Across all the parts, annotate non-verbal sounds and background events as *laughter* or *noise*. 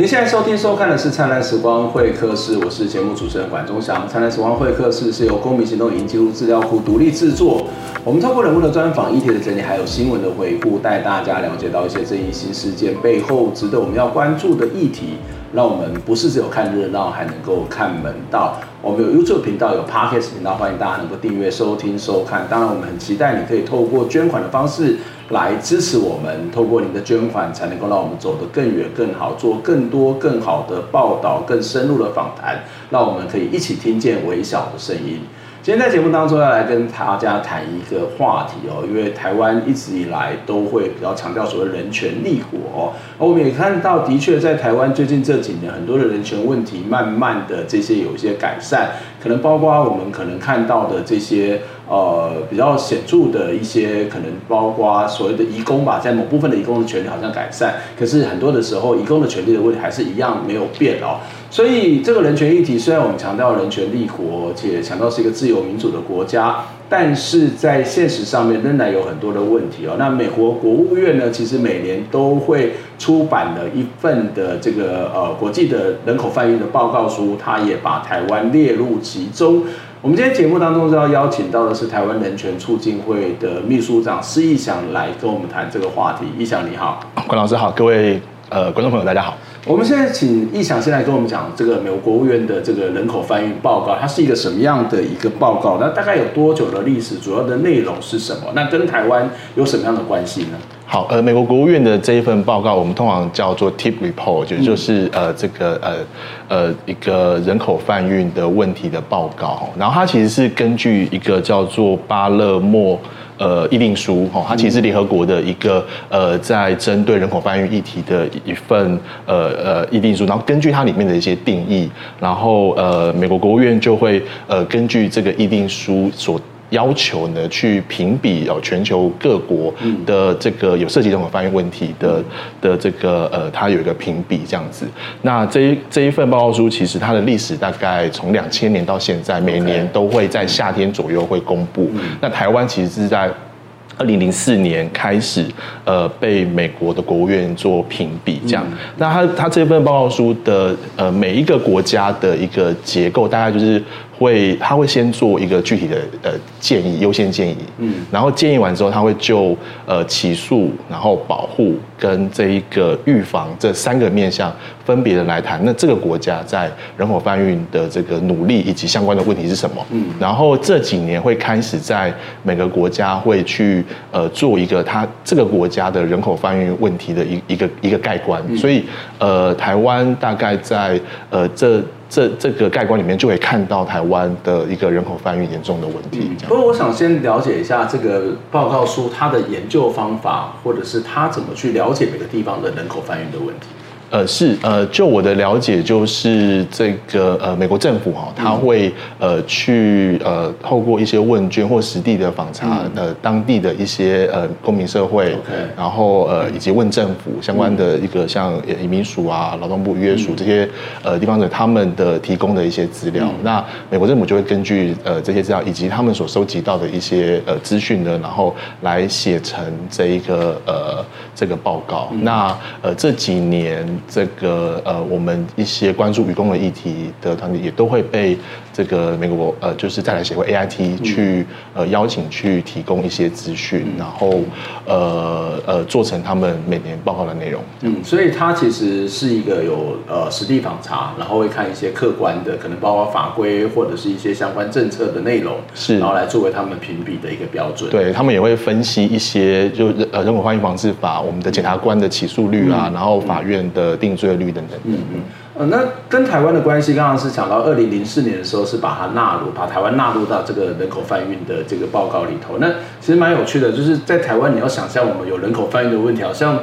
您现在收听收看的是《灿烂时光会客室》，我是节目主持人管中祥。《灿烂时光会客室》是由公民行动影音记录资料库独立制作，我们透过人物的专访、议题的整理，还有新闻的回顾，带大家了解到一些争议性事件背后值得我们要关注的议题。让我们不是只有看热闹，还能够看门道。我们有 YouTube 频道，有 Podcast 频道，欢迎大家能够订阅、收听、收看。当然，我们很期待你可以透过捐款的方式来支持我们。透过您的捐款，才能够让我们走得更远、更好，做更多、更好的报道、更深入的访谈，让我们可以一起听见微小的声音。今天在节目当中要来跟大家谈一个话题哦，因为台湾一直以来都会比较强调所谓人权立国哦，我们也看到，的确在台湾最近这几年，很多的人权问题慢慢的这些有一些改善，可能包括我们可能看到的这些。呃，比较显著的一些可能包括所谓的移工吧，在某部分的移工的权利好像改善，可是很多的时候，移工的权利的问题还是一样没有变哦。所以这个人权议题，虽然我们强调人权立国，且强调是一个自由民主的国家，但是在现实上面仍然有很多的问题哦。那美国国务院呢，其实每年都会出版了一份的这个呃国际的人口贩运的报告书，它也把台湾列入其中。我们今天节目当中就要邀请到的是台湾人权促进会的秘书长施逸翔来跟我们谈这个话题。逸翔你好，关老师好，各位呃观众朋友大家好。我们现在请逸翔先来跟我们讲这个美国国务院的这个人口贩运报告，它是一个什么样的一个报告？那大概有多久的历史？主要的内容是什么？那跟台湾有什么样的关系呢？好，呃，美国国务院的这一份报告，我们通常叫做 TIP Report，就就是呃这个呃呃一个人口贩运的问题的报告。然后它其实是根据一个叫做巴勒莫呃议定书，哈，它其实是联合国的一个呃在针对人口贩运议题的一份呃呃议定书。然后根据它里面的一些定义，然后呃美国国务院就会呃根据这个议定书所。要求呢，去评比哦，全球各国的这个有涉及人口贩运问题的的这个呃，它有一个评比这样子。那这一这一份报告书，其实它的历史大概从两千年到现在，每年都会在夏天左右会公布。那台湾其实是在二零零四年开始，呃，被美国的国务院做评比这样。那它它这份报告书的呃每一个国家的一个结构，大概就是。会，他会先做一个具体的呃建议，优先建议，嗯，然后建议完之后，他会就呃起诉，然后保护跟这一个预防这三个面向分别的来谈。那这个国家在人口贩运的这个努力以及相关的问题是什么？嗯，然后这几年会开始在每个国家会去呃做一个他这个国家的人口贩运问题的一一个一个概观。所以呃台湾大概在呃这。这这个概观里面就会看到台湾的一个人口贩运严重的问题。不过我想先了解一下这个报告书它的研究方法，或者是它怎么去了解每个地方的人口贩运的问题。呃，是呃，就我的了解，就是这个呃，美国政府哈，他会呃去呃透过一些问卷或实地的访查，呃，当地的一些呃公民社会，Okay. 然后呃以及问政府相关的一个像移民署啊、劳动部约署这些呃地方的他们的提供的一些资料，那美国政府就会根据呃这些资料以及他们所收集到的一些呃资讯呢，然后来写成这一个呃这个报告。那呃这几年。这个呃，我们一些关注愚公的议题的团体也都会被这个美国呃就是再来协会 AIT 去呃邀请去提供一些资讯，然后呃呃做成他们每年报告的内容。嗯，所以它其实是一个有呃实地访查，然后会看一些客观的，可能包括法规或者是一些相关政策的内容，是，然后来作为他们评比的一个标准。对，他们也会分析一些就呃人口欢迎防治法，我们的检察官的起诉率啊，嗯、然后法院的定罪率等等。嗯嗯。那跟台湾的关系，刚刚是讲到二零零四年的时候，是把它纳入，把台湾纳入到这个人口贩运的这个报告里头。那其实蛮有趣的，就是在台湾，你要想象我们有人口贩运的问题，好像。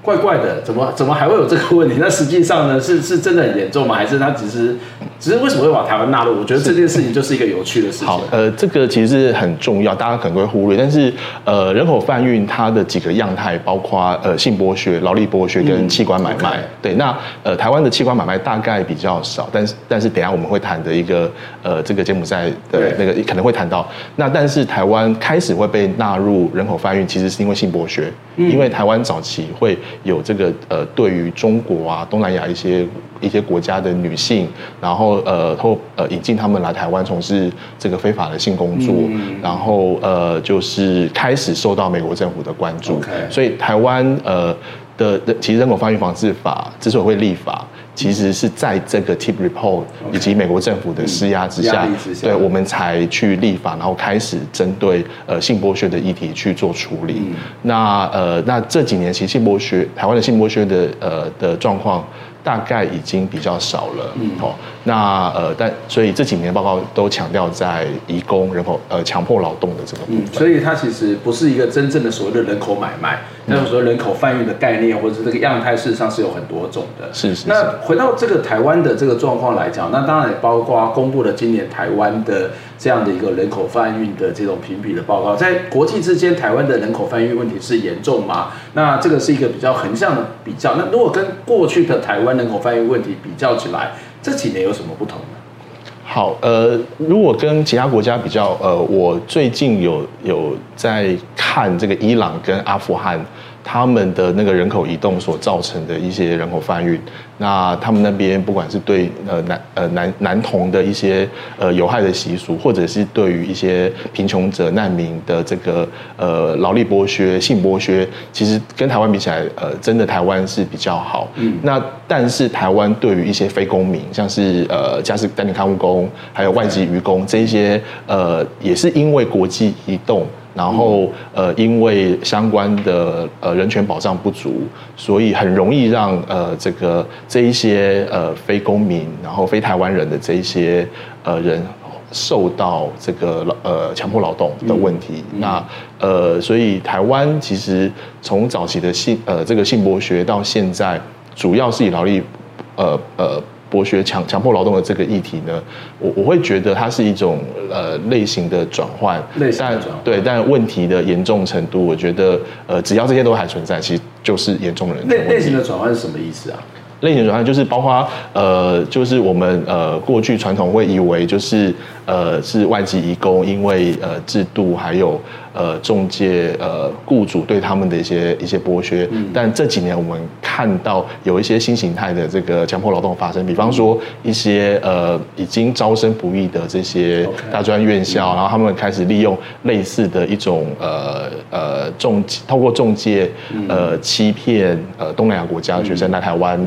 怪怪的，怎么怎么还会有这个问题？那实际上呢，是是真的很严重吗？还是他只是只是为什么会把台湾纳入？我觉得这件事情就是一个有趣的事情。好，呃，这个其实是很重要，大家可能会忽略。但是呃，人口贩运它的几个样态，包括呃性剥削、劳力剥削跟器官买卖。嗯 okay. 对，那呃台湾的器官买卖大概比较少，但是但是等一下我们会谈的一个呃这个柬埔寨的那个可能会谈到。那但是台湾开始会被纳入人口贩运，其实是因为性剥削，嗯、因为台湾早期会。有这个呃，对于中国啊、东南亚一些一些国家的女性，然后呃，后呃引进他们来台湾从事这个非法的性工作，嗯、然后呃，就是开始受到美国政府的关注。所以台湾呃的的，其实人口贩运防治法之所以会立法。其实是在这个 TIP report 以及美国政府的施压之下，对，我们才去立法，然后开始针对呃性剥削的议题去做处理。那呃，那这几年其实性剥削，台湾的性剥削的呃的状况。大概已经比较少了，嗯，哦，那呃，但所以这几年报告都强调在移工人口呃强迫劳动的这个部分，嗯，所以它其实不是一个真正的所谓的人口买卖，那种说人口贩运的概念或者是这个样态，事实上是有很多种的。是是，是。那回到这个台湾的这个状况来讲，那当然也包括公布了今年台湾的这样的一个人口贩运的这种评比的报告，在国际之间，台湾的人口贩运问题是严重吗？那这个是一个比较横向的比较。那如果跟过去的台湾人口贩运问题比较起来，这几年有什么不同呢？好，呃，如果跟其他国家比较，呃，我最近有有在看这个伊朗跟阿富汗。他们的那个人口移动所造成的一些人口贩运，那他们那边不管是对呃男呃男男童的一些呃有害的习俗，或者是对于一些贫穷者难民的这个呃劳力剥削、性剥削，其实跟台湾比起来，呃，真的台湾是比较好。嗯。那但是台湾对于一些非公民，像是呃家事代理看护工，还有外籍渔工这一些，呃，也是因为国际移动。然后，呃，因为相关的呃人权保障不足，所以很容易让呃这个这一些呃非公民，然后非台湾人的这一些呃人受到这个呃强迫劳动的问题。嗯、那呃，所以台湾其实从早期的性呃这个性剥削到现在，主要是以劳力呃呃。剥削强强迫劳动的这个议题呢，我我会觉得它是一种呃类型的转换，类型的转换，但对，但问题的严重程度，我觉得呃只要这些都还存在，其实就是严重的人。类类型的转换是什么意思啊？类型的转换就是包括呃，就是我们呃过去传统会以为就是呃是外籍移工，因为呃制度还有。呃，中介呃，雇主对他们的一些一些剥削，嗯、但这几年我们看到有一些新形态的这个强迫劳动发生，比方说一些呃已经招生不易的这些大专院校.然后他们开始利用类似的一种呃呃中透过中介呃欺骗呃东南亚国家的学生来台湾，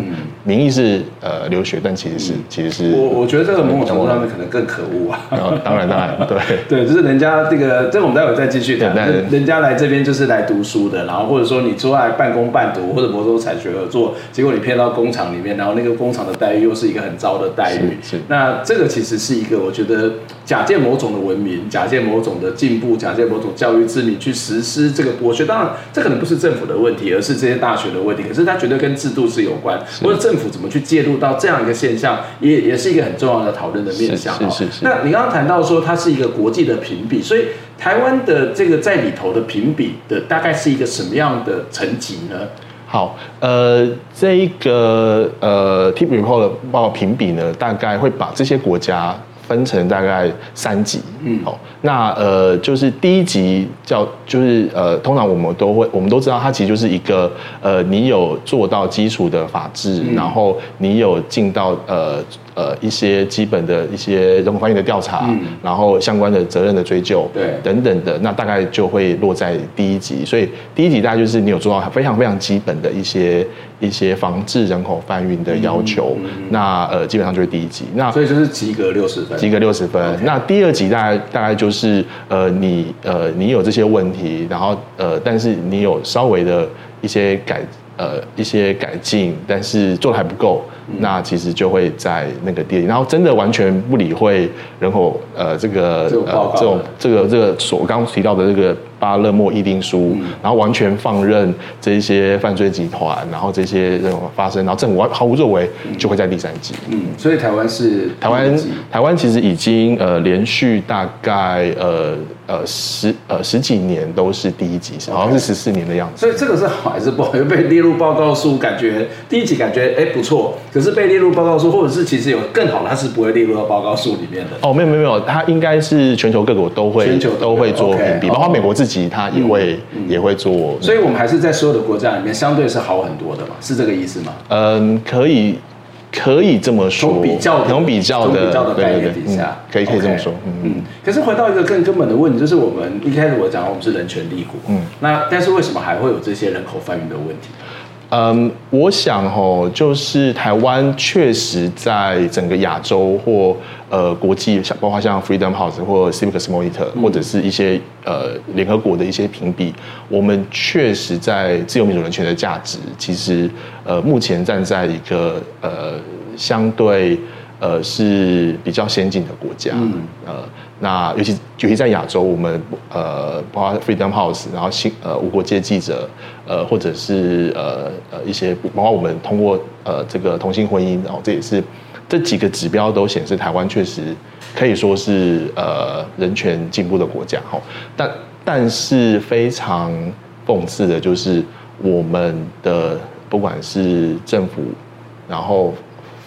名义是呃留学，但其实是、嗯、其实是我我觉得这个某种程度上面可能更可恶啊、哦，当然当然对 *laughs* 对，就是人家这个这个我们待会再继续谈。人人家来这边就是来读书的，然后或者说你出来半工半读，或者某种产学合作，结果你骗到工厂里面，然后那个工厂的待遇又是一个很糟的待遇。是，是那这个其实是一个我觉得假借某种的文明，假借某种的进步，假借某种教育之名去实施这个剥削。当然，这可能不是政府的问题，而是这些大学的问题。可是它绝对跟制度是有关，是或者政府怎么去介入到这样一个现象，也也是一个很重要的讨论的面向。是是，是是。那你刚刚谈到说它是一个国际的评比，所以。台湾的这个在里头的评比的大概是一个什么样的层级呢？好，呃，这一个呃 TIP report 的报评比呢，大概会把这些国家。分成大概三级，嗯，好，那呃，就是第一级叫，就是呃，通常我们都会，我们都知道，它其实就是一个呃，你有做到基础的法治，嗯、然后你有进到呃呃一些基本的一些人口贩运的调查，嗯、然后相关的责任的追究，对等等的，那大概就会落在第一级。所以第一级大概就是你有做到非常非常基本的一些一些防治人口贩运的要求，嗯嗯、那呃基本上就是第一级。那所以就是及格六十分，及格六十分。那第二级大概大概就是呃你呃你有这些问题，然后呃但是你有稍微的一些改。呃，一些改进，但是做的还不够，嗯、那其实就会在那个地，然后真的完全不理会人口呃这个呃这种这个这个所刚提到的这个巴勒莫议定书，嗯、然后完全放任这些犯罪集团，然后这些人发生，然后政府毫无作为，就会在第三级。嗯，所以台湾是台湾台湾其实已经呃连续大概呃。呃十呃十几年都是第一集，好像是十四年的样子。所以这个是好还是不好？被列入报告书，感觉第一集感觉哎不错，可是被列入报告书，或者是其实有更好的，它是不会列入到报告书里面的。哦，没有没有没有，它应该是全球各国都会，全球都会做评比，包括美国自己，它也会也会做。所以我们还是在所有的国家里面，相对是好很多的嘛，是这个意思吗？嗯，可以。可以这么说，从比较从比较的比较的概念底下，可以可以这么说。嗯嗯。可是回到一个更根本的问题，就是我们一开始我讲我们是人权立国，嗯，那但是为什么还会有这些人口贩运的问题？嗯，我想哦，就是台湾确实在整个亚洲或呃国际，像包括像 Freedom House 或 Civic Monitor，或者是一些呃联合国的一些评比，我们确实在自由民主人权的价值，其实呃目前站在一个呃相对呃是比较先进的国家，嗯呃。那尤其尤其在亚洲，我们呃，包括 Freedom House，然后新呃无国界记者，呃或者是呃呃一些，包括我们通过呃这个同性婚姻，然后这也是这几个指标都显示台湾确实可以说是呃人权进步的国家哈。但但是非常讽刺的就是我们的不管是政府，然后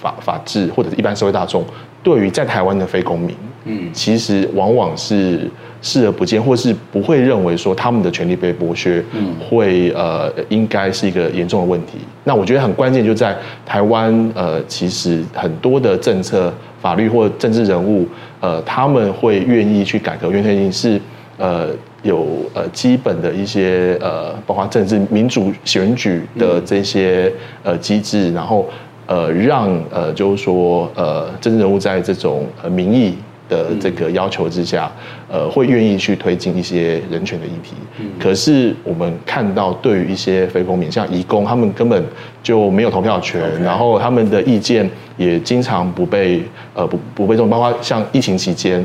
法法治或者是一般社会大众，对于在台湾的非公民。嗯，其实往往是视而不见，或是不会认为说他们的权利被剥削，嗯，会呃应该是一个严重的问题。那我觉得很关键就在台湾，呃，其实很多的政策、法律或政治人物，呃，他们会愿意去改革，原因是呃有呃基本的一些呃，包括政治民主选举的这些呃机制，然后呃让呃就是说呃政治人物在这种呃民意。的这个要求之下，呃，会愿意去推进一些人权的议题。嗯，可是我们看到，对于一些非公民，像移工，他们根本就没有投票权然后他们的意见也经常不被呃不不被重视，包括像疫情期间。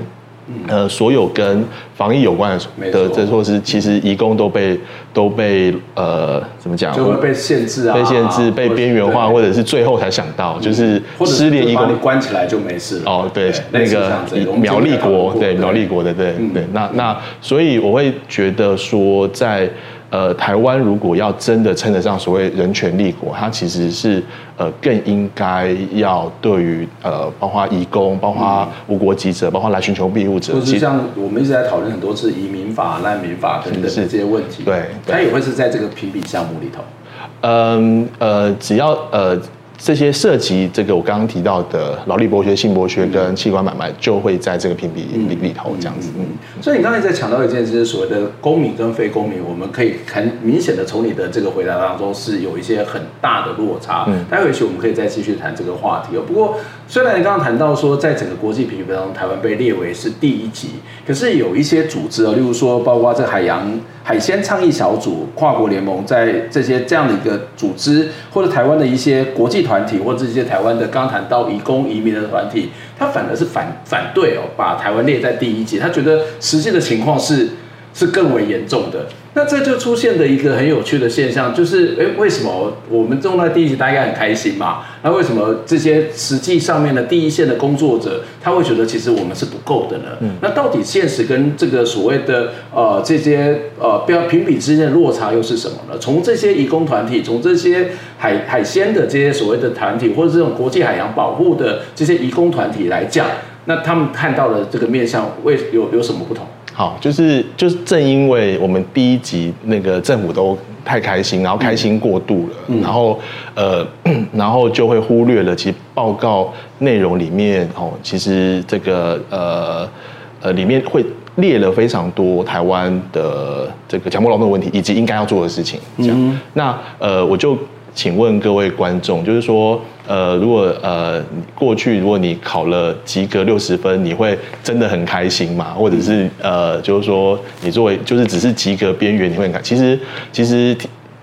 呃，所有跟防疫有关的的这措施，其实移工都被都被呃怎么讲？就会被限制啊，被限制、被边缘化，或者是最后才想到，就是失联移工关起来就没事了。哦，对，那个苗栗国，对苗栗国的，对对。那那所以我会觉得说在。呃，台湾如果要真的称得上所谓人权立国，它其实是呃更应该要对于呃包括移工、包括无国籍者、包括来寻求庇护者，就是像我们一直在讨论很多次移民法、难民法等等这些问题，对，它也会是在这个评比项目里头。嗯呃，只要呃。这些涉及这个我刚刚提到的劳力剥削、性剥削跟器官买卖，就会在这个评比里里头这样子。嗯，所以你刚才在强调一件事，就是所谓的公民跟非公民，我们可以很明显的从你的这个回答当中是有一些很大的落差。嗯，待会也许我们可以再继续谈这个话题哦。不过，虽然你刚刚谈到说，在整个国际评比当中，台湾被列为是第一级，可是有一些组织哦，例如说，包括这海洋。海鲜倡议小组、跨国联盟，在这些这样的一个组织，或者台湾的一些国际团体，或者这些台湾的刚谈到移工移民的团体，他反而是反反对哦，把台湾列在第一级，他觉得实际的情况是是更为严重的。那这就出现的一个很有趣的现象，就是诶，为什么我们种在第一级，大家很开心嘛？那为什么这些实际上面的第一线的工作者，他会觉得其实我们是不够的呢？嗯，那到底现实跟这个所谓的呃这些呃标评比之间的落差又是什么呢？从这些移工团体，从这些海海鲜的这些所谓的团体，或者这种国际海洋保护的这些移工团体来讲，那他们看到的这个面向，为有有什么不同？好，就是就是正因为我们第一集那个政府都太开心，然后开心过度了，嗯、然后呃，然后就会忽略了其实。报告内容里面哦，其实这个呃呃里面会列了非常多台湾的这个强迫劳动问题以及应该要做的事情。这样，嗯、那呃我就请问各位观众，就是说呃如果呃过去如果你考了及格六十分，你会真的很开心吗？或者是呃就是说你作为就是只是及格边缘，你会很开？其实其实。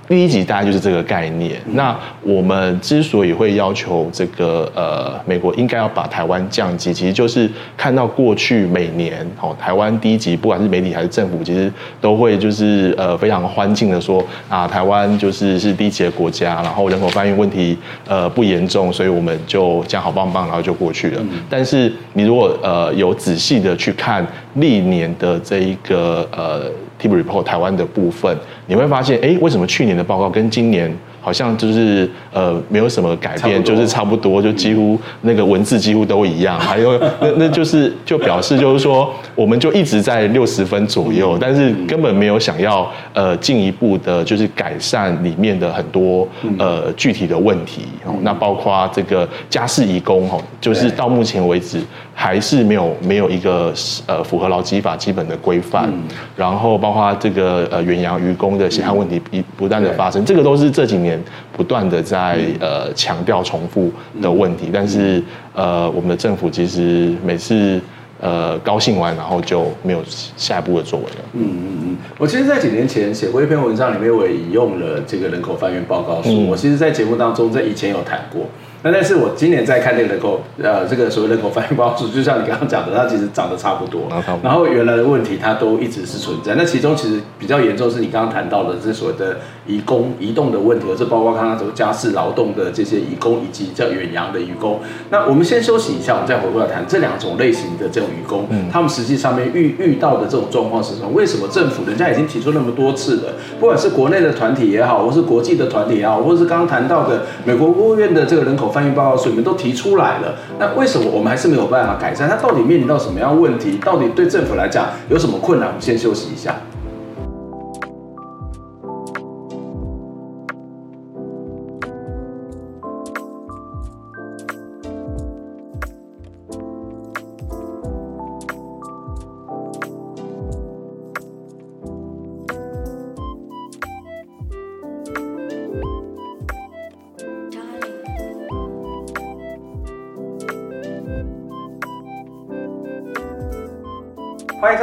第一集大概就是这个概念。那我们之所以会要求这个呃，美国应该要把台湾降级，其实就是看到过去每年哦，台湾第一集不管是媒体还是政府，其实都会就是呃非常欢庆的说啊，台湾就是是低级的国家，然后人口贩运问题呃不严重，所以我们就这样好棒棒，然后就过去了。但是你如果呃有仔细的去看历年的这一个呃。TIP Report 台湾的部分，你会发现，哎，为什么去年的报告跟今年？好像就是呃没有什么改变，就是差不多，就几乎那个文字几乎都一样。*laughs* 还有那那就是就表示就是说，我们就一直在六十分左右，但是根本没有想要呃进一步的，就是改善里面的很多呃具体的问题。那包括这个家事移工哦，就是到目前为止还是没有没有一个呃符合劳基法基本的规范。然后包括这个呃远洋渔工的血汗问题一不断的发生，这个都是这几年。不断的在呃强调重复的问题，但是呃我们的政府其实每次呃高兴完，然后就没有下一步的作为了。嗯嗯嗯，我其实，在几年前写过一篇文章，里面我也引用了这个人口贩运报告书。嗯、我其实，在节目当中在以前有谈过。那但是我今年在看这个人口，呃，这个所谓人口贩运报数，就像你刚刚讲的，它其实长得差不多，然后原来的问题它都一直是存在。那其中其实比较严重是你刚刚谈到的这所谓的移工移动的问题，而是包括刚刚说家事劳动的这些移工，以及叫远洋的移工。那我们先休息一下，我们再回过来谈这两种类型的这种移工，他们实际上面遇遇到的这种状况是什么？为什么政府人家已经提出那么多次了，不管是国内的团体也好，或是国际的团体也好，或者是刚刚谈到的美国国务院的这个人口翻译报告书里面都提出来了，那为什么我们还是没有办法改善？它到底面临到什么样的问题？到底对政府来讲有什么困难？我们先休息一下。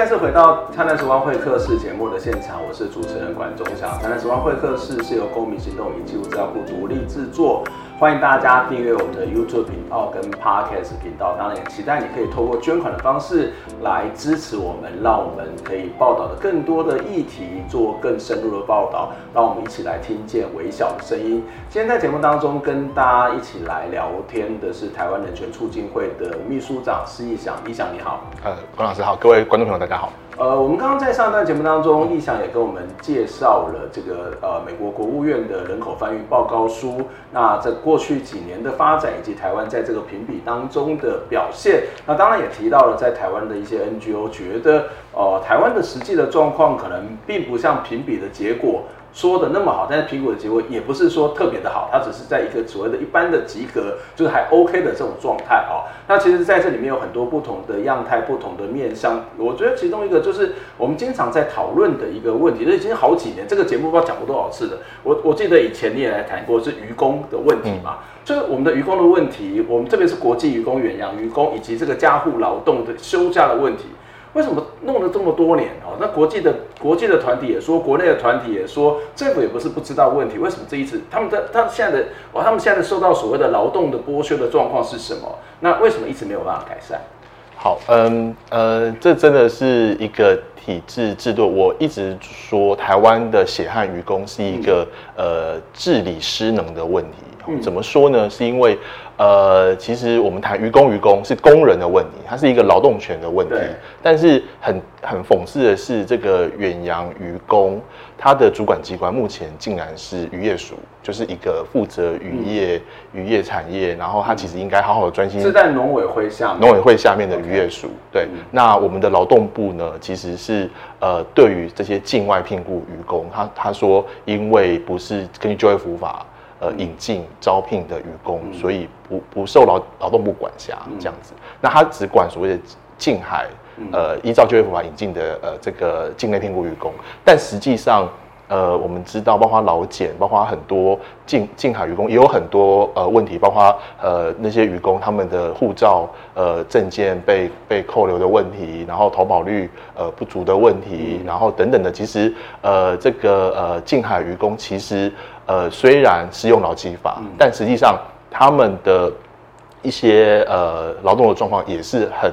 再次回到《灿烂时光会客室》节目的现场，我是主持人管中祥。《灿烂时光会客室》是由公民行动与记录资料库独立制作。欢迎大家订阅我们的 YouTube 频道跟 Podcast 频道，当然也期待你可以透过捐款的方式来支持我们，让我们可以报道的更多的议题，做更深入的报道，让我们一起来听见微小的声音。今天在节目当中跟大家一起来聊天的是台湾人权促进会的秘书长施逸翔，逸翔你好。呃，管老师好，各位观众朋友大家好。呃，我们刚刚在上一段节目当中，意翔也跟我们介绍了这个呃美国国务院的人口翻译报告书。那在过去几年的发展，以及台湾在这个评比当中的表现，那当然也提到了在台湾的一些 NGO 觉得，呃，台湾的实际的状况可能并不像评比的结果。说的那么好，但是苹果的结果也不是说特别的好，它只是在一个所谓的一般的及格，就是还 OK 的这种状态啊。那其实在这里面有很多不同的样态、不同的面向。我觉得其中一个就是我们经常在讨论的一个问题，这已经好几年，这个节目不知道讲过多少次了。我我记得以前你也来谈过是愚公的问题嘛，就是我们的愚公的问题，我们特别是国际愚公、远洋愚公以及这个家户劳动的休假的问题。为什么弄了这么多年哦？那国际的国际的团体也说，国内的团体也说，政府也不是不知道问题。为什么这一次他们的他现在的哦，他们现在受到所谓的劳动的剥削的状况是什么？那为什么一直没有办法改善？好，嗯呃，这真的是一个体制制度。我一直说，台湾的血汗渔工是一个、嗯、呃治理失能的问题。嗯、怎么说呢？是因为。呃，其实我们谈愚公愚公是工人的问题，它是一个劳动权的问题。对但是很很讽刺的是，这个远洋渔工，它的主管机关目前竟然是渔业署，就是一个负责渔业、嗯、渔业产业，然后它其实应该好好的专心。是在农委会下农委会下面的渔业署。对，嗯、那我们的劳动部呢，其实是呃，对于这些境外聘雇渔工，他他说，因为不是根据就业服务法。呃引进招聘的渔工，嗯、所以不不受劳劳动部管辖这样子。嗯、那他只管所谓的近海，呃，依照就业法引进的呃这个境内聘雇渔工，但实际上。呃，我们知道，包括老茧，包括很多近近海渔工，也有很多呃问题，包括呃那些渔工他们的护照、呃证件被被扣留的问题，然后投保率呃不足的问题，然后等等的。其实呃这个呃近海渔工其实呃虽然是用劳基法，但实际上他们的一些呃劳动的状况也是很。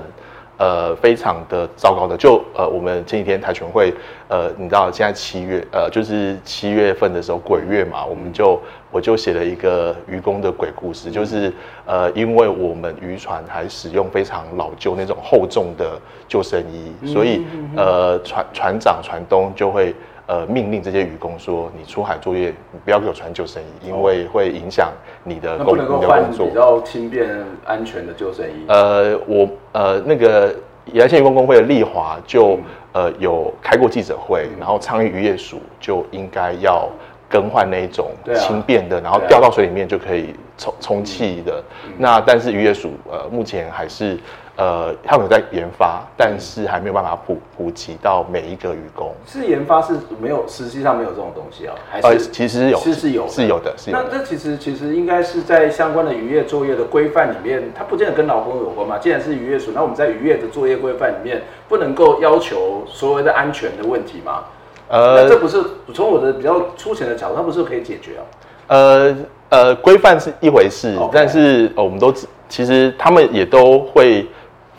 呃，非常的糟糕的，就呃，我们前几天台全会，呃，你知道现在七月，呃，就是七月份的时候鬼月嘛，我们就我就写了一个愚公的鬼故事，就是呃，因为我们渔船还使用非常老旧那种厚重的救生衣，所以呃，船船长船东就会。呃，命令这些渔工说：“你出海作业，你不要给我穿救生衣，因为会影响你的工，你的工作。”比较轻便、安全的救生衣。呃，我呃那个宜兰县渔工工会的丽华就、嗯、呃有开过记者会，然后倡议渔业署就应该要更换那一种轻便的，啊、然后掉到水里面就可以充充气的。嗯、那但是渔业署呃目前还是。呃，他们有在研发，但是还没有办法普普及到每一个渔工。是研发是没有，实际上没有这种东西啊？还是、呃、其实有，是是有，是有的，是有的。那这其实其实应该是在相关的渔业作业的规范里面，它不见得跟劳工有关嘛。既然是渔业署，那我们在渔业的作业规范里面，不能够要求所谓的安全的问题吗？呃，这不是从我的比较粗浅的角度，它不是可以解决啊？呃呃，规范是一回事.但是、呃、我们都其实他们也都会。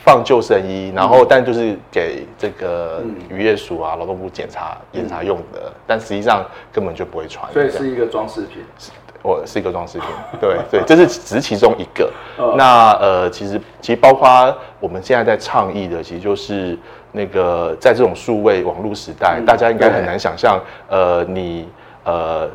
放救生衣，然后但就是给这个渔业署啊、劳动部检查检查用的，嗯、但实际上根本就不会穿，所以是一个装饰品。我是一个装饰品，*laughs* 对对，这是只是其中一个。哦、那呃，其实其实包括我们现在在倡议的，其实就是那个在这种数位网络时代，嗯、大家应该很难想象，呃，你呃。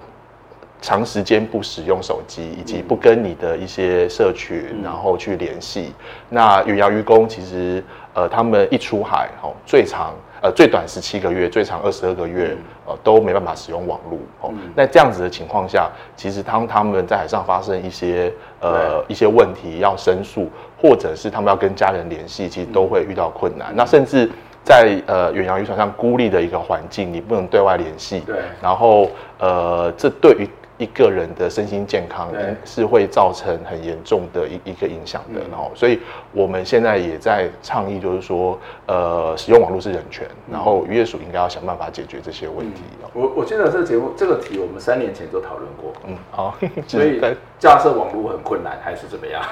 长时间不使用手机，以及不跟你的一些社群，嗯、然后去联系。那远洋渔工其实，呃，他们一出海，哦，最长，呃，最短十七个月，最长二十二个月，嗯、呃，都没办法使用网络。哦，嗯、那这样子的情况下，其实当他们在海上发生一些，呃，一些问题要申诉，或者是他们要跟家人联系，其实都会遇到困难。嗯、那甚至在呃远洋渔船上孤立的一个环境，你不能对外联系。对。然后，呃，这对于一个人的身心健康是会造成很严重的一一个影响的，然后，所以我们现在也在倡议，就是说，呃，使用网络是人权，然后渔业署应该要想办法解决这些问题。我我记得这个节目这个题我们三年前就讨论过，嗯，好，*laughs* 所以架设网络很困难还是怎么样？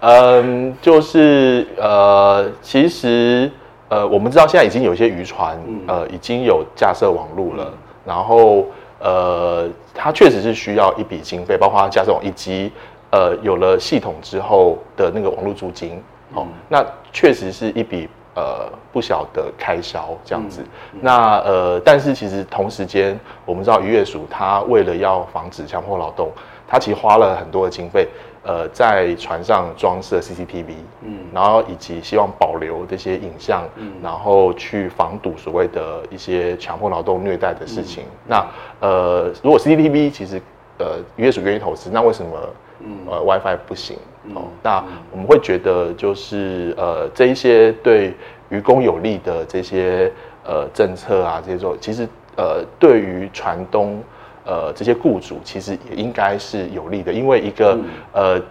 嗯，*laughs* 就是呃，其实呃，我们知道现在已经有一些渔船呃已经有架设网络了，然后。呃，它确实是需要一笔经费，包括加这种以及呃有了系统之后的那个网络租金，哦，嗯、那确实是一笔呃不小的开销这样子。那呃，但是其实同时间，我们知道渔业署它为了要防止强迫劳动，它其实花了很多的经费。呃，在船上装设 CCTV，嗯，然后以及希望保留这些影像，嗯，然后去防堵所谓的一些强迫劳动虐待的事情。嗯、那呃，如果 CCTV 其实呃渔业署愿意投资，那为什么呃 WiFi 不行？哦，那我们会觉得就是呃这一些对渔工有利的这些呃政策啊，这些做其实呃对于船东。呃，这些雇主其实也应该是有利的，因为一个、嗯、呃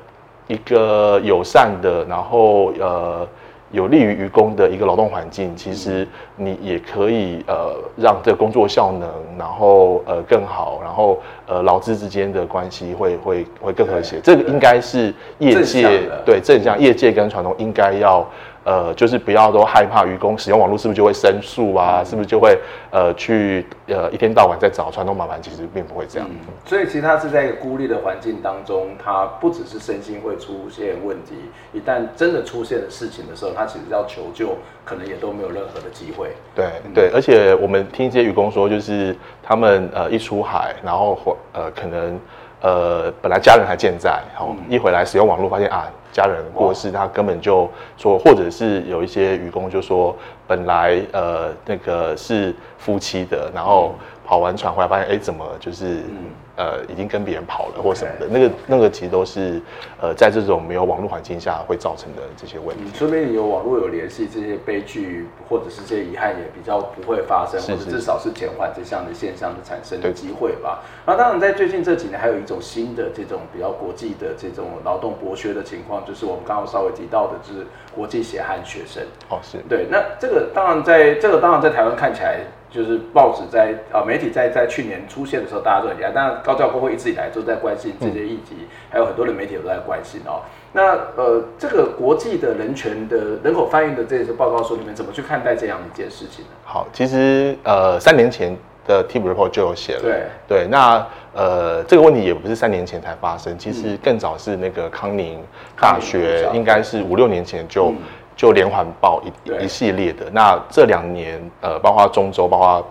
一个友善的，然后呃有利于员工的一个劳动环境，其实你也可以呃让这个工作效能，然后呃更好，然后呃劳资之间的关系会会会更和谐。这个应该是业界对正向业界跟传统应该要。呃，就是不要都害怕愚公使用网络是不是就会申诉啊？嗯、是不是就会呃去呃一天到晚在找传统麻烦？其实并不会这样。嗯、所以其实他是在一个孤立的环境当中，他不只是身心会出现问题，一旦真的出现了事情的时候，他其实要求救，可能也都没有任何的机会。对对，而且我们听一些愚公说，就是他们呃一出海，然后呃可能呃本来家人还健在，好、嗯、一回来使用网络发现啊。家人过世，他根本就说，或者是有一些愚公就说，本来呃那个是夫妻的，然后跑完船回来发现，哎，怎么就是、嗯、呃已经跟别人跑了或什么的.那个那个其实都是呃在这种没有网络环境下会造成的这些问题。说明你有网络有联系，这些悲剧或者是这些遗憾也比较不会发生，或者至少是减缓这项的现象的产生的机会吧。那当然，在最近这几年还有一种新的这种比较国际的这种劳动剥削的情况，就是我们刚刚稍微提到的，就是国际血汗学生。哦，是对。那这个当然在这个当然在台湾看起来。就是报纸在啊，媒体在在去年出现的时候，大家都很厉害。当然，高教工会一直以来都在关心这些议题，嗯、还有很多的媒体都在关心哦。那呃，这个国际的人权的人口贩运的这些报告书里面，怎么去看待这样一件事情呢？好，其实呃，三年前的 TIP Report 就有写了。对。对，那呃，这个问题也不是三年前才发生，其实更早是那个康宁大学，应该是五六年前就。嗯。就连环爆一一系列的，那这两年呃，包括中州，包括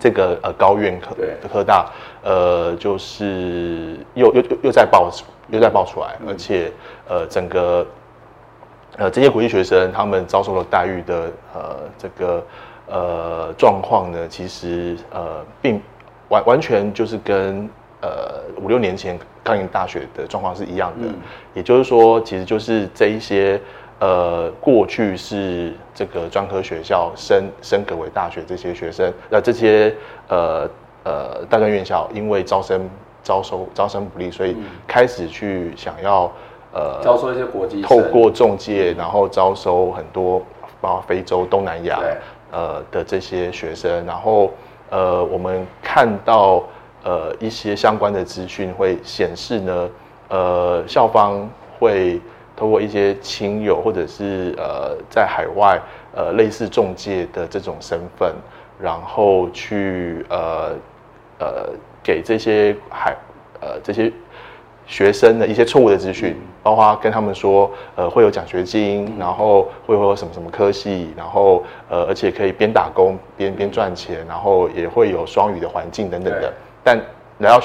这个呃高院科科大，呃，就是又又又又在爆又在爆出来，而且呃整个呃这些国际学生他们遭受了待遇的呃这个呃状况呢，其实呃并完完全就是跟呃五六年前康宁大学的状况是一样的，也就是说，其实就是这一些。呃，过去是这个专科学校升升格为大学，这些学生，那这些呃呃大专院校因为招生招收招生不利，所以开始去想要呃招收一些国际，透过中介，然后招收很多包括非洲、东南亚呃的这些学生，然后呃我们看到呃一些相关的资讯会显示呢，呃校方会。通过一些亲友或者是呃在海外呃类似中介的这种身份，然后去呃呃给这些海呃这些学生的一些错误的资讯，包括跟他们说呃会有奖学金，然后会会有什么什么科系，然后呃而且可以边打工边边赚钱，然后也会有双语的环境等等的，但来到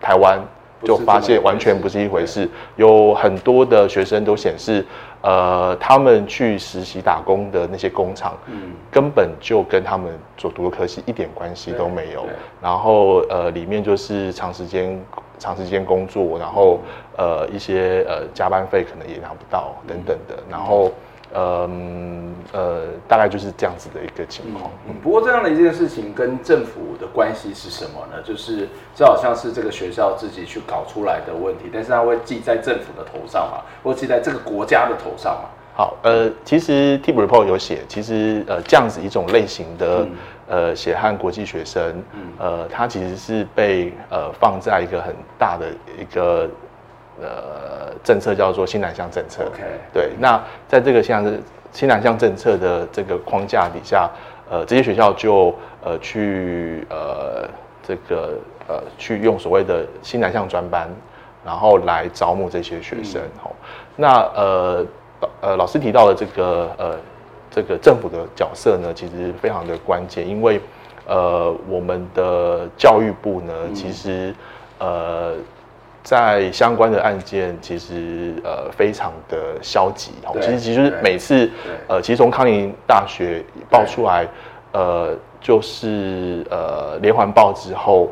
台湾。就发现完全不是一回事，有很多的学生都显示，呃，他们去实习打工的那些工厂，嗯，根本就跟他们所读的科系一点关系都没有。然后呃，里面就是长时间长时间工作，然后呃一些呃加班费可能也拿不到等等的，然后。嗯呃，大概就是这样子的一个情况。嗯，不过这样的一件事情跟政府的关系是什么呢？就是就好像是这个学校自己去搞出来的问题，但是它会记在政府的头上嘛，或记在这个国家的头上嘛。好，呃，其实 TIP Report 有写，其实呃这样子一种类型的、嗯、呃血汗国际学生，呃，它其实是被呃放在一个很大的一个。呃，政策叫做新南向政策。OK，对。那在这个像是新南向政策的这个框架底下，呃，这些学校就呃去呃这个呃去用所谓的新南向专班，然后来招募这些学生。好、嗯，那呃呃老师提到的这个呃这个政府的角色呢，其实非常的关键，因为呃我们的教育部呢，嗯、其实呃。在相关的案件，其实呃非常的消极。其实其实每次呃，其实从康宁大学爆出来，呃，就是呃连环爆之后，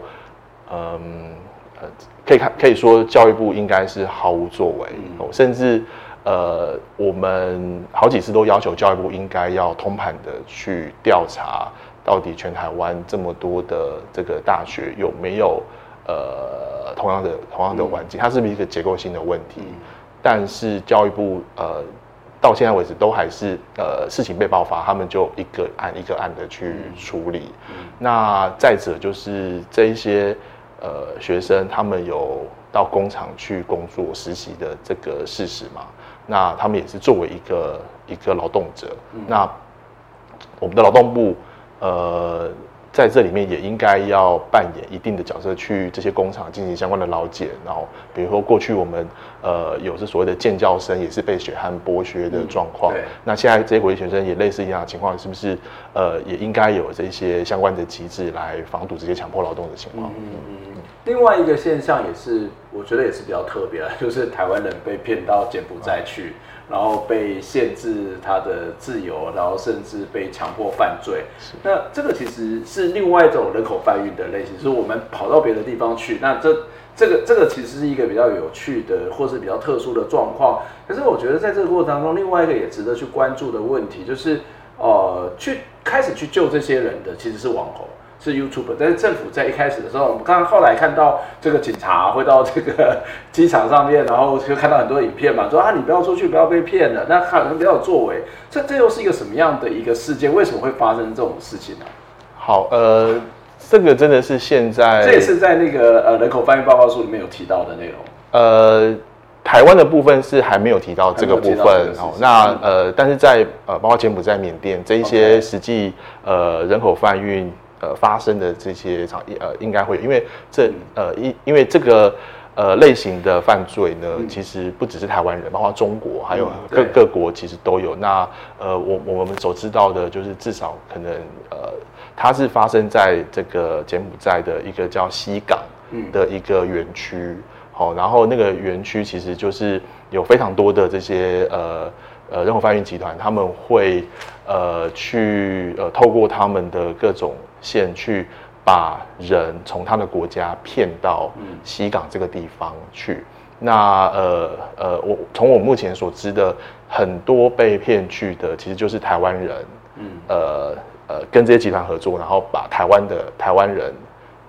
嗯呃，可以看可以说教育部应该是毫无作为，嗯、甚至呃我们好几次都要求教育部应该要通盘的去调查，到底全台湾这么多的这个大学有没有。呃，同样的同样的环境，它是不是一个结构性的问题？嗯、但是教育部呃，到现在为止都还是呃，事情被爆发，他们就一个案一个案的去处理。那再者就是这一些呃学生，他们有到工厂去工作实习的这个事实嘛？那他们也是作为一个一个劳动者，嗯、那我们的劳动部呃。在这里面也应该要扮演一定的角色，去这些工厂进行相关的劳检。然后，比如说过去我们呃有这所谓的建教生，也是被血汗剥削的状况。嗯、那现在这些国际学生也类似一样的情况，是不是呃也应该有这些相关的机制来防堵这些强迫劳动的情况？嗯嗯嗯。另外一个现象也是我觉得也是比较特别，就是台湾人被骗到柬埔寨去，然后被限制他的自由，然后甚至被强迫犯罪。那这个其实是另外一种人口贩运的类型，就是我们跑到别的地方去。那这这个这个其实是一个比较有趣的，或是比较特殊的状况。可是我觉得在这个过程当中，另外一个也值得去关注的问题，就是呃，去开始去救这些人的其实是网红。是 YouTuber，但是政府在一开始的时候，我们刚刚后来看到这个警察会到这个 *laughs* 机场上面，然后就看到很多影片嘛，说啊，你不要出去，不要被骗了，那可能比较有作为。这这又是一个什么样的一个事件？为什么会发生这种事情呢？好，呃，这个真的是现在，这也是在那个呃人口贩运报告书里面有提到的内容。呃，台湾的部分是还没有提到这个部分哦。那呃，但是在呃，包括柬埔寨、缅甸这一些实际.呃人口贩运。呃，发生的这些场呃，应该会有，因为这呃，因因为这个呃类型的犯罪呢，嗯、其实不只是台湾人，包括中国还有各、嗯、各国其实都有。那呃，我我们所知道的，就是至少可能呃，它是发生在这个柬埔寨的一个叫西港的一个园区，好、嗯，然后那个园区其实就是有非常多的这些呃。呃，任何贩运集团他们会呃去呃透过他们的各种线去把人从他的国家骗到西港这个地方去。那呃呃，我从我目前所知的很多被骗去的，其实就是台湾人。嗯。呃呃，跟这些集团合作，然后把台湾的台湾人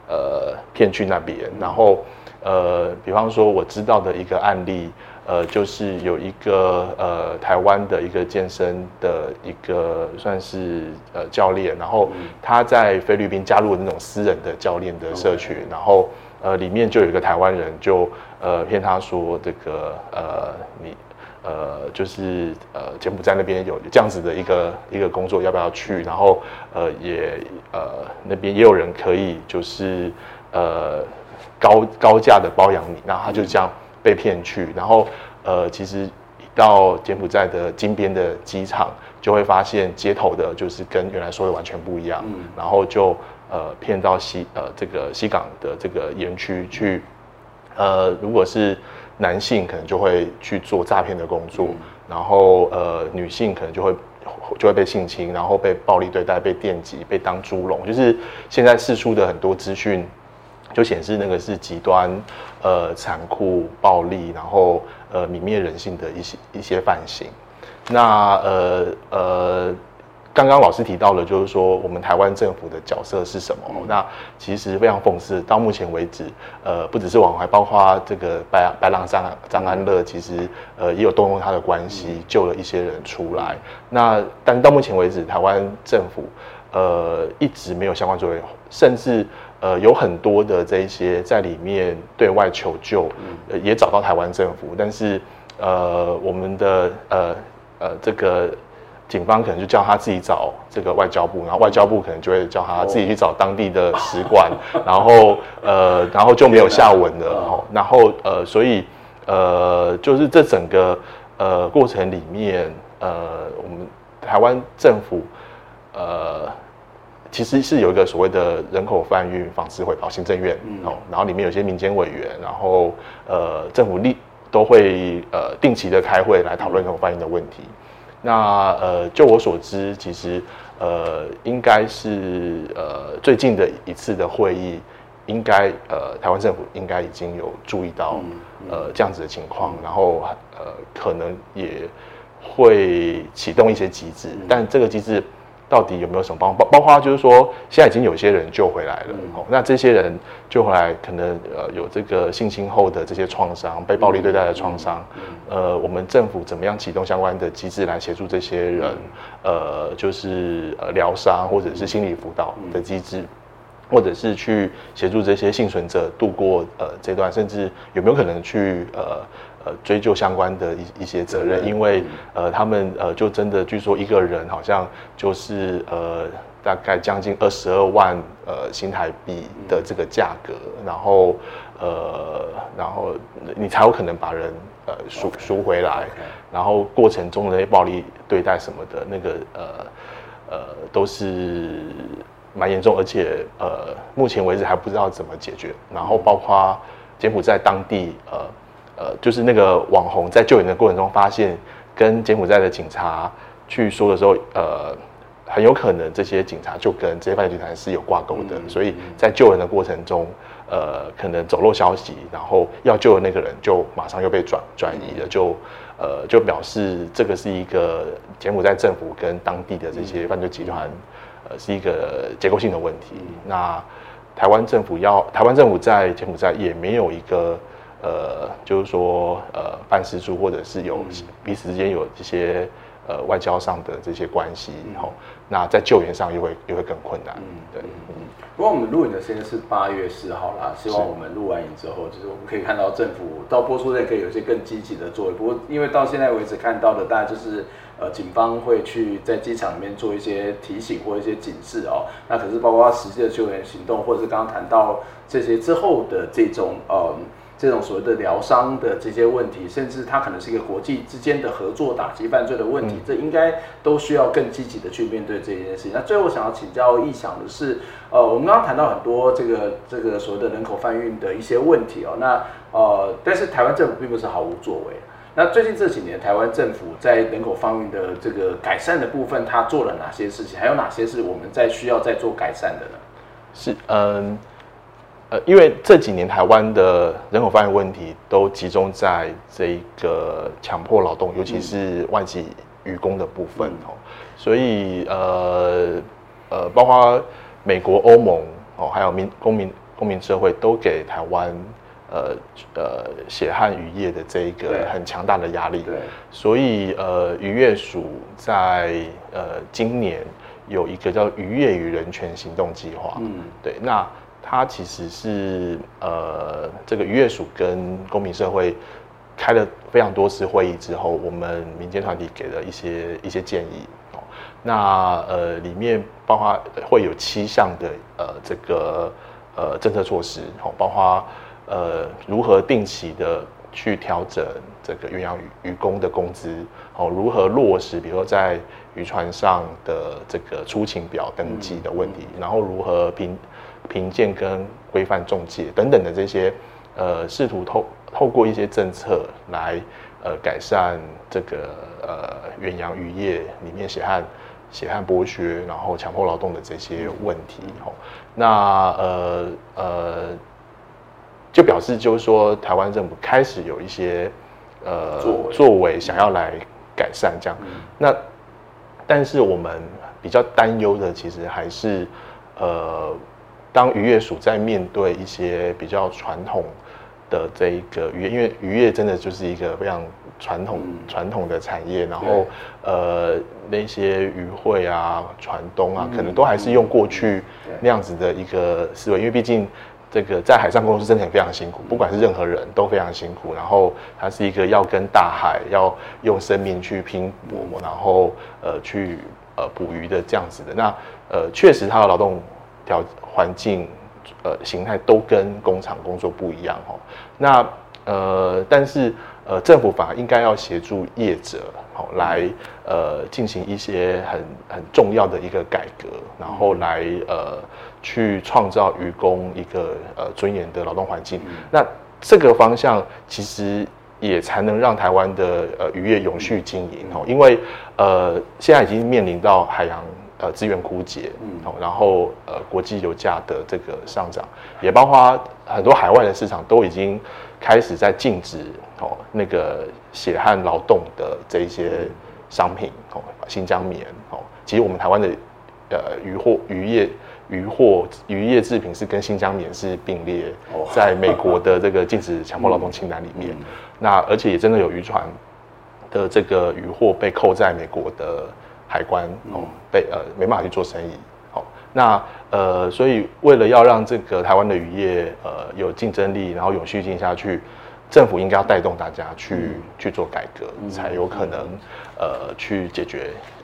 呃骗去那边。然后呃，比方说我知道的一个案例。呃，就是有一个呃台湾的一个健身的一个算是呃教练，然后他在菲律宾加入了那种私人的教练的社群然后呃里面就有一个台湾人就呃骗他说这个呃你呃就是呃柬埔寨那边有这样子的一个一个工作要不要去，然后呃也呃那边也有人可以就是呃高高价的包养你，然后他就这样。被骗去，然后呃，其实到柬埔寨的金边的机场，就会发现街头的就是跟原来说的完全不一样，嗯、然后就呃骗到西呃这个西港的这个园区去，呃，如果是男性可能就会去做诈骗的工作，嗯、然后呃女性可能就会就会被性侵，然后被暴力对待、被电击、被当猪笼，就是现在释出的很多资讯。就显示那个是极端，呃，残酷、暴力，然后呃，泯灭人性的一些一些犯行。那呃呃，刚刚老师提到了，就是说我们台湾政府的角色是什么？嗯、那其实非常讽刺，到目前为止，呃，不只是网红，还包括这个白白狼张张安乐，其实呃也有动用他的关系救了一些人出来。那但到目前为止，台湾政府呃一直没有相关作为，甚至。呃，有很多的这一些在里面对外求救，呃，也找到台湾政府，但是呃，我们的呃呃这个警方可能就叫他自己找这个外交部，然后外交部可能就会叫他自己去找当地的使馆，哦、*laughs* 然后呃，然后就没有下文了，哦、然后呃，所以呃，就是这整个呃过程里面，呃，我们台湾政府呃。其实是有一个所谓的人口贩运防治会跑行政院哦，然后里面有些民间委员，然后呃政府立都会呃定期的开会来讨论人口贩运的问题。那呃就我所知，其实呃应该是呃最近的一次的会议，应该呃台湾政府应该已经有注意到呃这样子的情况，然后呃可能也会启动一些机制，但这个机制。到底有没有什么帮包包括就是说，现在已经有些人救回来了，嗯、那这些人救回来可能呃有这个性侵后的这些创伤，被暴力对待的创伤，呃，我们政府怎么样启动相关的机制来协助这些人，嗯、呃，就是呃疗伤或者是心理辅导的机制，嗯、或者是去协助这些幸存者度过呃这段，甚至有没有可能去呃。呃，追究相关的一一些责任，因为呃，他们呃，就真的据说一个人好像就是呃，大概将近二十二万呃新台币的这个价格，然后呃，然后你才有可能把人呃赎赎回来，然后过程中的暴力对待什么的，那个呃呃都是蛮严重，而且呃，目前为止还不知道怎么解决，然后包括。柬埔寨当地呃呃，就是那个网红在救援的过程中发现，跟柬埔寨的警察去说的时候，呃，很有可能这些警察就跟这些犯罪集团是有挂钩的，所以在救援的过程中，呃，可能走漏消息，然后要救的那个人就马上又被转转移了，就呃就表示这个是一个柬埔寨政府跟当地的这些犯罪集团。呃，是一个结构性的问题。嗯、那台湾政府要台湾政府在柬埔寨也没有一个呃，就是说呃办事处，或者是有彼此之间有这些呃外交上的这些关系，然后、嗯、那在救援上又会又会更困难。嗯，对。嗯，不过我们录影的时间是八月四号啦，希望我们录完影之后，就是我们可以看到政府到播出内可以有一些更积极的作为。不过因为到现在为止看到的，大家就是。呃，警方会去在机场里面做一些提醒或一些警示哦。那可是包括实际的救援行动，或者是刚刚谈到这些之后的这种呃这种所谓的疗伤的这些问题，甚至它可能是一个国际之间的合作打击犯罪的问题，嗯、这应该都需要更积极的去面对这件事情。那最后想要请教易想的是，呃，我们刚刚谈到很多这个这个所谓的人口贩运的一些问题哦。那呃，但是台湾政府并不是毫无作为。那最近这几年，台湾政府在人口贩运的这个改善的部分，它做了哪些事情？还有哪些是我们在需要再做改善的呢？是，嗯，呃，因为这几年台湾的人口贩运问题都集中在这个强迫劳动，尤其是外籍渔工的部分哦，嗯、所以呃呃，包括美国、欧盟哦，还有民公民公民社会都给台湾。呃呃，血汗渔业的这一个很强大的压力，对，所以呃，渔业署在呃今年有一个叫渔业与人权行动计划，嗯，对，那它其实是呃这个渔业署跟公民社会开了非常多次会议之后，我们民间团体给了一些一些建议哦，那呃里面包括会有七项的呃这个呃政策措施哦，包括。呃，如何定期的去调整这个远洋渔渔工的工资？哦，如何落实，比如说在渔船上的这个出勤表登记的问题，然后如何评评鉴跟规范中介等等的这些，呃，试图透透过一些政策来呃改善这个呃远洋渔业里面血汗血汗剥削，然后强迫劳动的这些问题。哦，那呃呃。就表示，就是说，台湾政府开始有一些呃作为，作为想要来改善这样。嗯、那但是我们比较担忧的，其实还是呃，当渔业署在面对一些比较传统的这一个渔业，因为渔业真的就是一个非常传统传、嗯、统的产业，然后呃那些渔会啊、船东啊，可能都还是用过去那样子的一个思维，因为毕竟。这个在海上工作是真的很非常辛苦，不管是任何人都非常辛苦。然后它是一个要跟大海要用生命去拼搏，然后呃去呃捕鱼的这样子的。那呃确实它的劳动条环境呃形态都跟工厂工作不一样哦。那呃但是呃政府反而应该要协助业者哦来呃进行一些很很重要的一个改革，然后来呃。去创造渔工一个呃尊严的劳动环境，嗯、那这个方向其实也才能让台湾的呃渔业永续经营哦，因为呃现在已经面临到海洋呃资源枯竭，哦，然后呃国际油价的这个上涨，也包括很多海外的市场都已经开始在禁止哦那个血汗劳动的这一些商品哦，新疆棉哦，其实我们台湾的呃渔获渔业。渔获渔业制品是跟新疆棉是并列在美国的这个禁止强迫劳动清单里面，那而且也真的有渔船的这个渔获被扣在美国的海关哦，被呃没办法去做生意。好，那呃所以为了要让这个台湾的渔业呃有竞争力，然后永续经营下去，政府应该要带动大家去去做改革，才有可能呃去解决呃。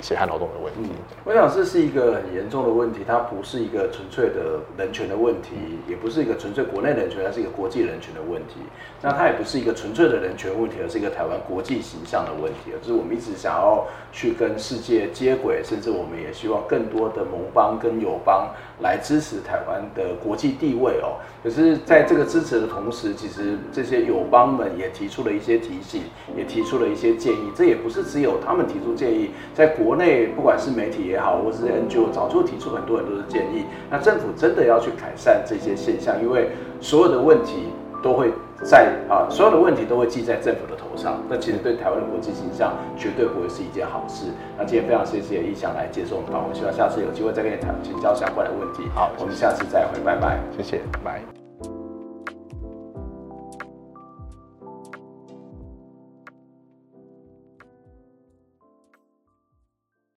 血汗劳动的问题，嗯，我想这是一个很严重的问题，它不是一个纯粹的人权的问题，也不是一个纯粹国内人权，它是一个国际人权的问题。那它也不是一个纯粹的人权问题，而是一个台湾国际形象的问题。就是我们一直想要去跟世界接轨，甚至我们也希望更多的盟邦跟友邦来支持台湾的国际地位哦。可是，在这个支持的同时，其实这些友邦们也提出了一些提醒，也提出了一些建议。这也不是只有他们提出建议，在国内不管是媒体也好，或是 NGO，早就提出很多很多的建议。那政府真的要去改善这些现象，因为所有的问题都会在啊，所有的问题都会记在政府的头上。那其实对台湾的国际形象绝对不会是一件好事。那今天非常谢谢逸翔来接受我们访问，希望下次有机会再跟你谈请教相关的问题。好，我们下次再会，拜拜，谢谢，拜拜。